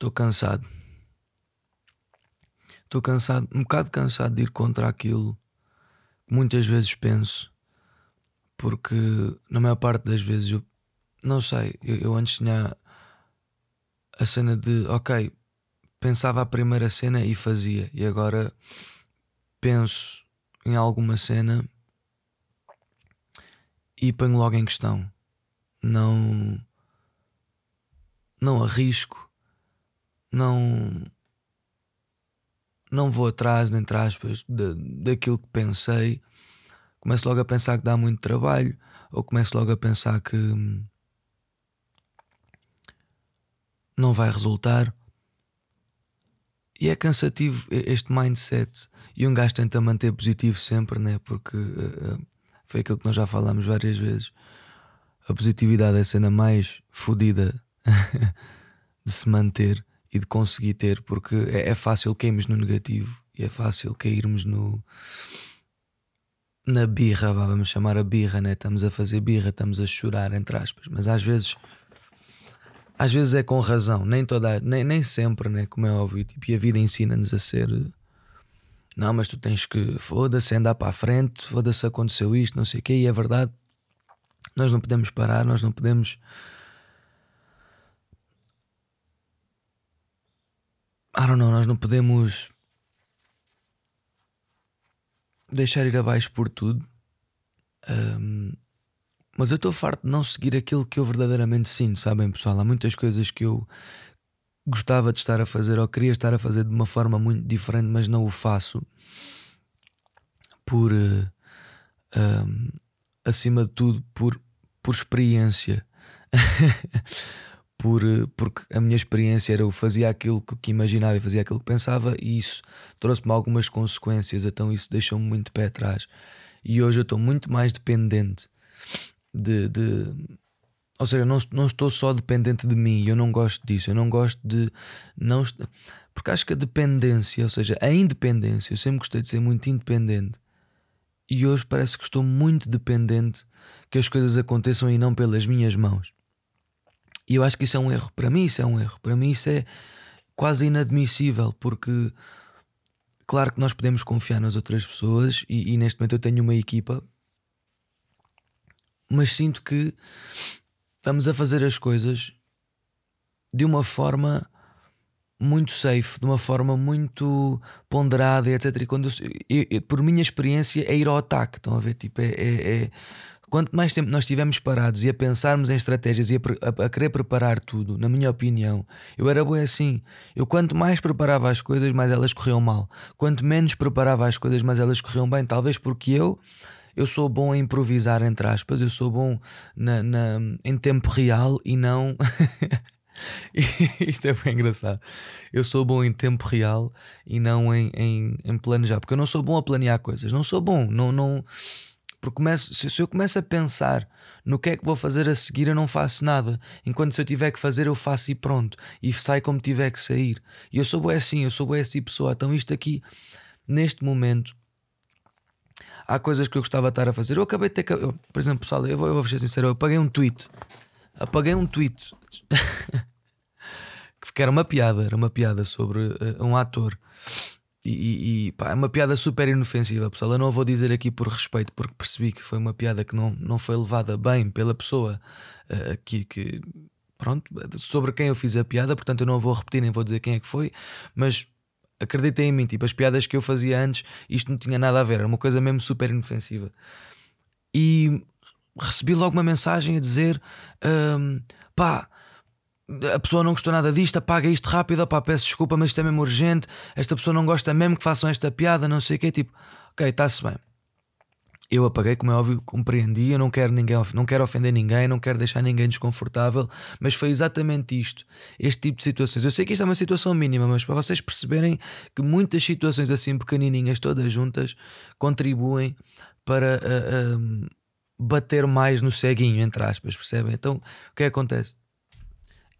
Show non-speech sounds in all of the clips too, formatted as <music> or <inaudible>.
Estou cansado. Estou cansado, um bocado cansado de ir contra aquilo que muitas vezes penso, porque na maior parte das vezes eu não sei, eu, eu antes tinha a cena de ok, pensava a primeira cena e fazia, e agora penso em alguma cena e ponho logo em questão. Não não arrisco, não não vou atrás, entre aspas, de, daquilo que pensei. Começo logo a pensar que dá muito trabalho, ou começo logo a pensar que não vai resultar. E é cansativo este mindset. E um gajo tenta manter positivo sempre, né? Porque uh, foi aquilo que nós já falamos várias vezes. A positividade é a cena mais fodida <laughs> de se manter e de conseguir ter, porque é, é fácil cairmos no negativo e é fácil cairmos no na birra, vamos chamar a birra, né? Estamos a fazer birra, estamos a chorar, entre aspas, mas às vezes às vezes é com razão, nem toda, nem, nem sempre, né? Como é óbvio, tipo, e a vida ensina-nos a ser não, mas tu tens que foda-se, andar para a frente, foda-se, aconteceu isto, não sei o quê, e é verdade, nós não podemos parar, nós não podemos I don't know, nós não podemos deixar ir abaixo por tudo. Um, mas eu estou farto de não seguir aquilo que eu verdadeiramente sinto, sabem, pessoal? Há muitas coisas que eu gostava de estar a fazer ou queria estar a fazer de uma forma muito diferente, mas não o faço por uh, um, acima de tudo por, por experiência. <laughs> por, eh, porque a minha experiência era eu fazia aquilo que imaginava e fazia aquilo que pensava, e isso trouxe-me algumas consequências, então isso deixou-me muito de pé atrás. E hoje eu estou muito mais dependente de. de ou seja, não, não estou só dependente de mim, eu não gosto disso, eu não gosto de. Não, porque acho que a dependência, ou seja, a independência, eu sempre gostei de ser muito independente. E hoje parece que estou muito dependente que as coisas aconteçam e não pelas minhas mãos. E eu acho que isso é um erro. Para mim, isso é um erro. Para mim, isso é quase inadmissível, porque claro que nós podemos confiar nas outras pessoas e, e neste momento eu tenho uma equipa, mas sinto que vamos a fazer as coisas de uma forma muito safe, de uma forma muito ponderada, etc. E quando eu, eu, por minha experiência é ir ao ataque, estão a ver? Tipo, é, é, é Quanto mais tempo nós estivermos parados e a pensarmos em estratégias e a, a, a, querer preparar tudo, na minha opinião, eu era bom assim. Eu quanto mais preparava as coisas, mais elas corriam mal. Quanto menos preparava as coisas, mais elas corriam bem. Talvez porque eu eu sou bom a improvisar, entre aspas, eu sou bom na, na em tempo real e não. <laughs> Isto é bem engraçado. Eu sou bom em tempo real e não em, em, em planejar, porque eu não sou bom a planear coisas. Não sou bom, não. não porque começo, se eu começo a pensar no que é que vou fazer a seguir, eu não faço nada. Enquanto se eu tiver que fazer, eu faço e pronto. E sai como tiver que sair. E eu sou bem assim, eu sou bem assim pessoa. Então isto aqui, neste momento, há coisas que eu gostava de estar a fazer. Eu acabei de ter. Eu, por exemplo, pessoal, eu vou, eu vou ser sincero, eu apaguei um tweet. Apaguei um tweet. <laughs> que era uma piada, era uma piada sobre uh, um ator e, e pá, é uma piada super inofensiva, pessoal. Eu não vou dizer aqui por respeito, porque percebi que foi uma piada que não, não foi levada bem pela pessoa uh, que, que, pronto, sobre quem eu fiz a piada, portanto eu não vou repetir nem vou dizer quem é que foi, mas acreditem em mim, tipo, as piadas que eu fazia antes, isto não tinha nada a ver, era uma coisa mesmo super inofensiva. E recebi logo uma mensagem a dizer: um, pá a pessoa não gostou nada disto, apaga isto rápido, pá, peço desculpa, mas isto é mesmo urgente. Esta pessoa não gosta mesmo que façam esta piada, não sei o quê. Tipo, ok, está-se bem. Eu apaguei, como é óbvio, compreendi. Eu não quero, ninguém, não quero ofender ninguém, não quero deixar ninguém desconfortável, mas foi exatamente isto, este tipo de situações. Eu sei que isto é uma situação mínima, mas para vocês perceberem que muitas situações assim pequenininhas, todas juntas, contribuem para uh, uh, bater mais no ceguinho, entre aspas, percebem? Então, o que é que acontece?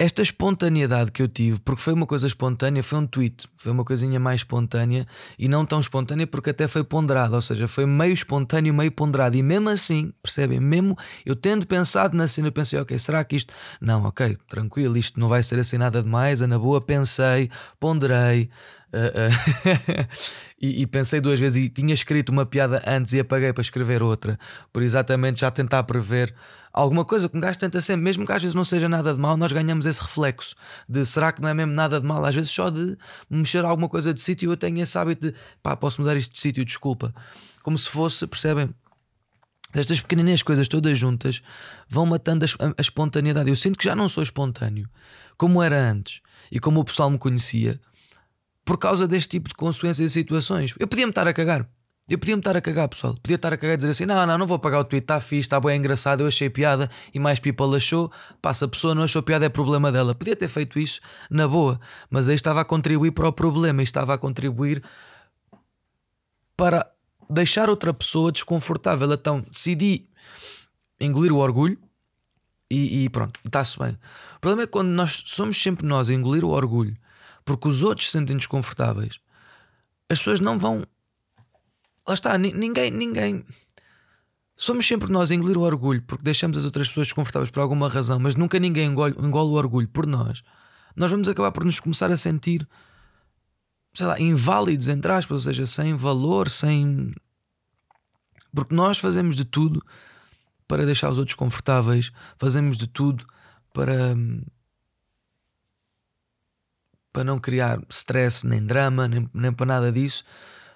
Esta espontaneidade que eu tive, porque foi uma coisa espontânea, foi um tweet, foi uma coisinha mais espontânea e não tão espontânea porque até foi ponderada, ou seja, foi meio espontâneo, meio ponderado. E mesmo assim, percebem? Mesmo eu tendo pensado na cena, eu pensei, ok, será que isto. Não, ok, tranquilo, isto não vai ser assim nada demais. Na boa, pensei, ponderei. Uh, uh, <laughs> e, e, pensei duas vezes e tinha escrito uma piada antes e apaguei para escrever outra, por exatamente já tentar prever alguma coisa que um gajo tenta sempre, mesmo que às vezes não seja nada de mal, nós ganhamos esse reflexo de será que não é mesmo nada de mal? Às vezes só de mexer alguma coisa de sítio eu tenho esse hábito de pá, posso mudar isto de sítio, desculpa. Como se fosse, percebem? Estas pequenininhas coisas todas juntas vão matando a, a espontaneidade. Eu sinto que já não sou espontâneo como era antes e como o pessoal me conhecia por causa deste tipo de consequências e situações. Eu podia-me estar a cagar. Eu podia-me estar a cagar, pessoal. Podia estar a cagar e dizer assim: não, não, não vou pagar o tweet, está fixe, está bem engraçado, eu achei piada e mais people achou. Passa a pessoa, não achou piada, é problema dela. Podia ter feito isso na boa, mas aí estava a contribuir para o problema, estava a contribuir para deixar outra pessoa desconfortável. Então decidi engolir o orgulho e, e pronto, está-se bem. O problema é quando nós somos sempre nós a engolir o orgulho porque os outros se sentem desconfortáveis, as pessoas não vão Lá está, ninguém, ninguém. Somos sempre nós a engolir o orgulho porque deixamos as outras pessoas desconfortáveis por alguma razão, mas nunca ninguém engole, engole o orgulho por nós. Nós vamos acabar por nos começar a sentir, sei lá, inválidos, entre aspas, ou seja, sem valor, sem. Porque nós fazemos de tudo para deixar os outros confortáveis, fazemos de tudo para. Para não criar stress, nem drama, nem, nem para nada disso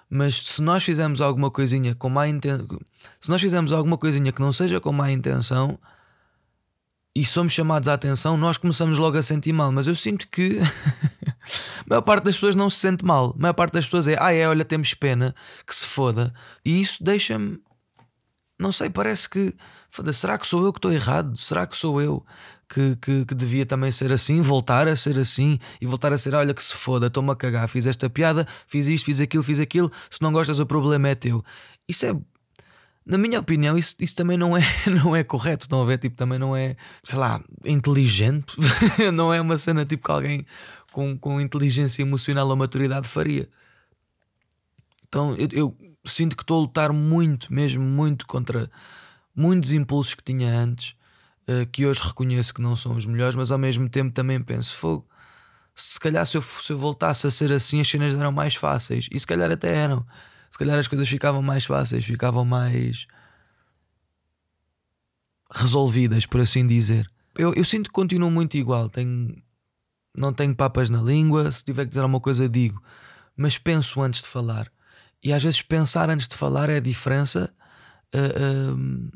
mas se nós fizermos alguma coisinha com má intenção, se nós fizermos alguma coisinha que não seja com má intenção e somos chamados à atenção, nós começamos logo a sentir mal. Mas eu sinto que <laughs> a maior parte das pessoas não se sente mal. A maior parte das pessoas é, ah, é, olha, temos pena, que se foda. E isso deixa-me, não sei, parece que, será que sou eu que estou errado? Será que sou eu que, que, que, devia também ser assim, voltar a ser assim e voltar a ser: olha que se foda, estou-me a cagar, fiz esta piada, fiz isto, fiz aquilo, fiz aquilo. Se não gostas, o problema é teu. Isso é, na minha opinião, isso, isso também não é, <laughs> não é correto. Estão a ver? Tipo, também não é, sei lá, inteligente. <laughs> não é uma cena tipo que alguém com, com inteligência emocional ou maturidade faria. Então eu, eu sinto que estou a lutar muito, mesmo muito, contra muitos impulsos que tinha antes uh, que hoje reconheço que não são os melhores, mas ao mesmo tempo também penso: fogo, se calhar se eu, se eu voltasse a ser assim, as cenas eram mais fáceis, e se calhar até eram. Se calhar as coisas ficavam mais fáceis, ficavam mais resolvidas, por assim dizer. Eu, eu sinto que continuo muito igual. Tenho, não tenho papas na língua. Se tiver que dizer alguma coisa, digo. Mas penso antes de falar. E às vezes pensar antes de falar é a diferença. Uh, uh,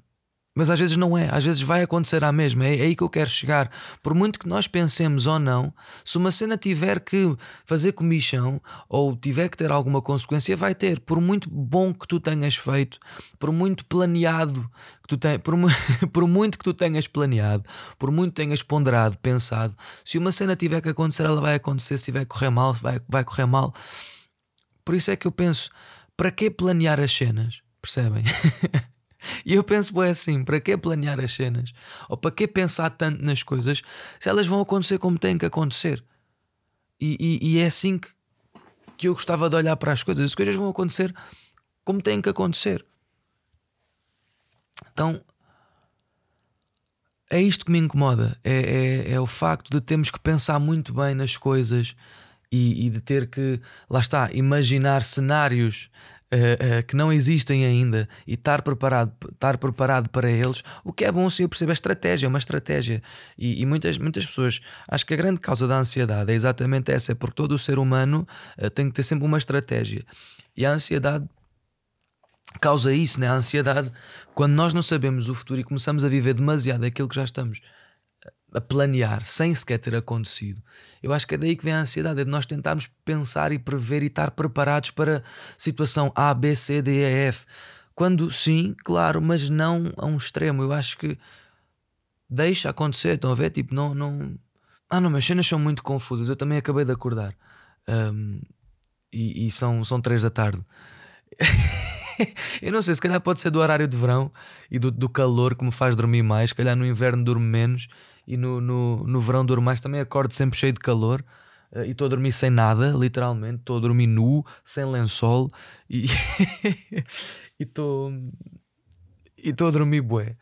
mas às vezes não é, às vezes vai acontecer à mesma, é, é aí que eu quero chegar. Por muito que nós pensemos ou não, se uma cena tiver que fazer comichão ou tiver que ter alguma consequência, vai ter. Por muito bom que tu tenhas feito, por muito planeado que tu tenhas, por, <laughs> por muito que tu tenhas planeado, por muito que tenhas ponderado, pensado, se uma cena tiver que acontecer, ela vai acontecer. Se tiver que correr mal, vai, vai correr mal. Por isso é que eu penso: para que planear as cenas? Percebem? <laughs> <laughs> E eu penso, bem assim, para que planear as cenas? Ou para que pensar tanto nas coisas se elas vão acontecer como têm que acontecer? E, e, e é assim que, que eu gostava de olhar para as coisas. As coisas vão acontecer como têm que acontecer. Então é isto que me incomoda. É, é, é o facto de termos que pensar muito bem nas coisas e, e de ter que, lá está, imaginar cenários uh, uh, que não existem ainda e estar preparado, estar preparado para eles, o que é bom se eu perceber a estratégia, é uma estratégia. E, e, muitas, muitas pessoas, acho que a grande causa da ansiedade é exatamente essa, é porque todo o ser humano uh, tem que ter sempre uma estratégia. E a ansiedade causa isso, né? a ansiedade, quando nós não sabemos o futuro e começamos a viver demasiado aquilo que já estamos a planear sem sequer ter acontecido. Eu acho que é daí que vem a ansiedade, é de nós tentarmos pensar e prever e estar preparados para situação A, B, C, D, E, F. Quando sim, claro, mas não a um extremo. Eu acho que deixa acontecer, estão a ver? Tipo, não. não... Ah, não, mas cenas são muito confusas. Eu também acabei de acordar. Um, e, e, são, são três da tarde. <laughs> eu não sei, se calhar pode ser do horário de verão e do, do calor que me faz dormir mais. Se calhar no inverno durmo menos e no, no, no verão durmo mais, também acordo sempre cheio de calor. Uh, e estou a dormir sem nada, literalmente. Estou a dormir nu, sem lençol e <laughs> estou e estou a dormir bué.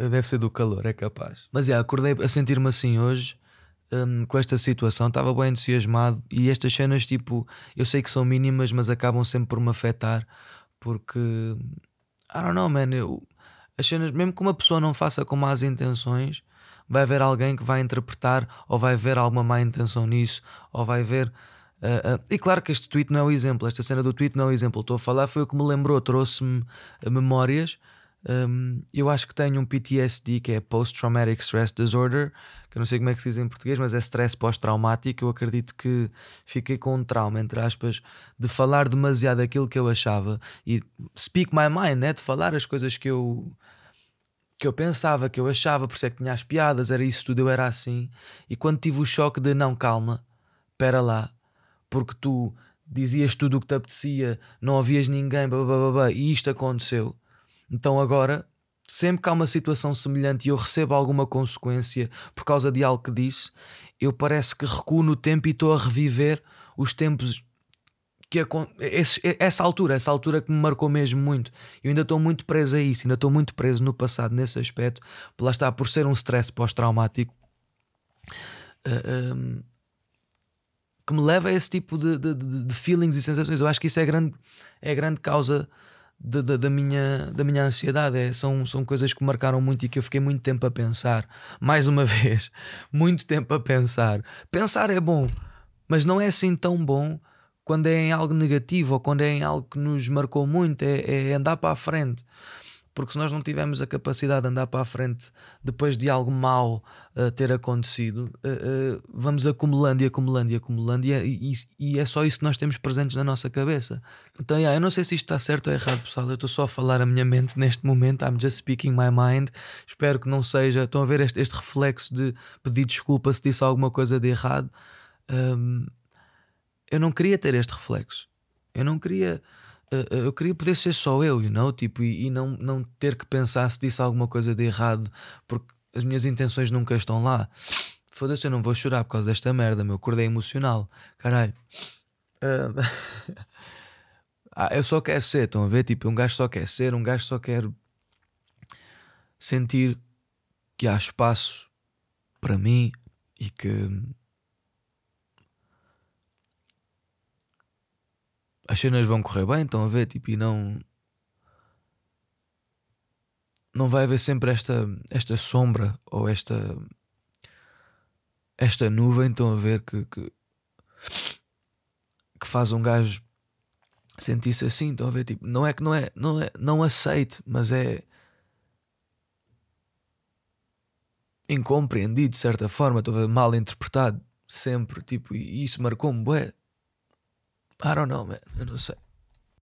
Uh, deve ser do calor, é capaz. Mas é, acordei a sentir-me assim hoje. Um, com esta situação, estava bem entusiasmado e estas cenas, tipo, eu sei que são mínimas, mas acabam sempre por me afetar porque I don't know, man. Eu, as cenas, mesmo que uma pessoa não faça com más intenções, vai haver alguém que vai interpretar ou vai ver alguma má intenção nisso, ou vai ver. Uh, uh, e claro que este tweet não é o exemplo, esta cena do tweet não é o exemplo. Estou a falar, foi o que me lembrou, trouxe-me memórias um, eu acho que tenho um PTSD, que é Post-Traumatic Stress Disorder, que eu não sei como é que se diz em português, mas é stress pós-traumático. Eu acredito que fiquei com um trauma, entre aspas, de falar demasiado aquilo que eu achava e speak my mind, né? de falar as coisas que eu que eu pensava, que eu achava, por isso é que tinha as piadas, era isso tudo, eu era assim. E quando tive o choque de não, calma, espera lá, porque tu dizias tudo o que te apetecia, não ouvias ninguém, blá, blá, blá, e isto aconteceu então agora, sempre que há uma situação semelhante e eu recebo alguma consequência por causa de algo que disse, eu parece que recuo no tempo e estou a reviver os tempos que esse, essa altura, essa altura que me marcou mesmo muito. Eu ainda estou muito preso a isso, ainda estou muito preso no passado nesse aspecto, lá está, por ser um stress pós-traumático. Uh, eh, um, ehm, que me leva a esse tipo de, de, de, feelings e sensações. Eu acho que isso é grande, é grande causa da, da, minha, da minha ansiedade. É, são, são coisas que me marcaram muito e que eu fiquei muito tempo a pensar. Mais uma <laughs> vez, muito tempo a pensar. Pensar é bom, mas não é assim tão bom quando é em algo negativo ou quando é em algo que nos marcou muito. É, é andar para a frente porque se nós não tivermos a capacidade de andar para a frente depois de algo mau uh, ter acontecido, uh, uh, vamos acumulando e acumulando e acumulando, e é, e, e, é só isso que nós temos presentes na nossa cabeça. Então, yeah, eu não sei se isto está certo ou errado, pessoal. Eu estou só a falar a minha mente <laughs> neste momento. I'm just speaking my mind. Espero que não seja. Estão a ver este, este reflexo de pedir desculpa se disse alguma coisa de errado. Um, eu não queria ter este reflexo. Eu não queria eh, eu queria poder ser só eu, you know? tipo, e, e, não, não ter que pensar se disse alguma coisa de errado, porque as minhas intenções nunca estão lá. Foda-se, eu não vou chorar por causa desta merda, meu. Acordei emocional, caralho. Uh... <laughs> eu só quero ser, estão a ver? Tipo, um gajo só quer ser, um gajo só quer sentir que há espaço para mim e que as cenas vão correr bem, estão a ver, tipo, e não. Não vai haver sempre esta, esta sombra ou esta. Esta nuvem, estão a ver, que, que, que faz um gajo sentir-se assim, estão a ver, tipo, não é que não é, não é, não aceite, mas é incompreendido de certa forma, estou a ver, mal interpretado sempre, tipo, e isso marcou-me, I don't know, man. Eu não sei.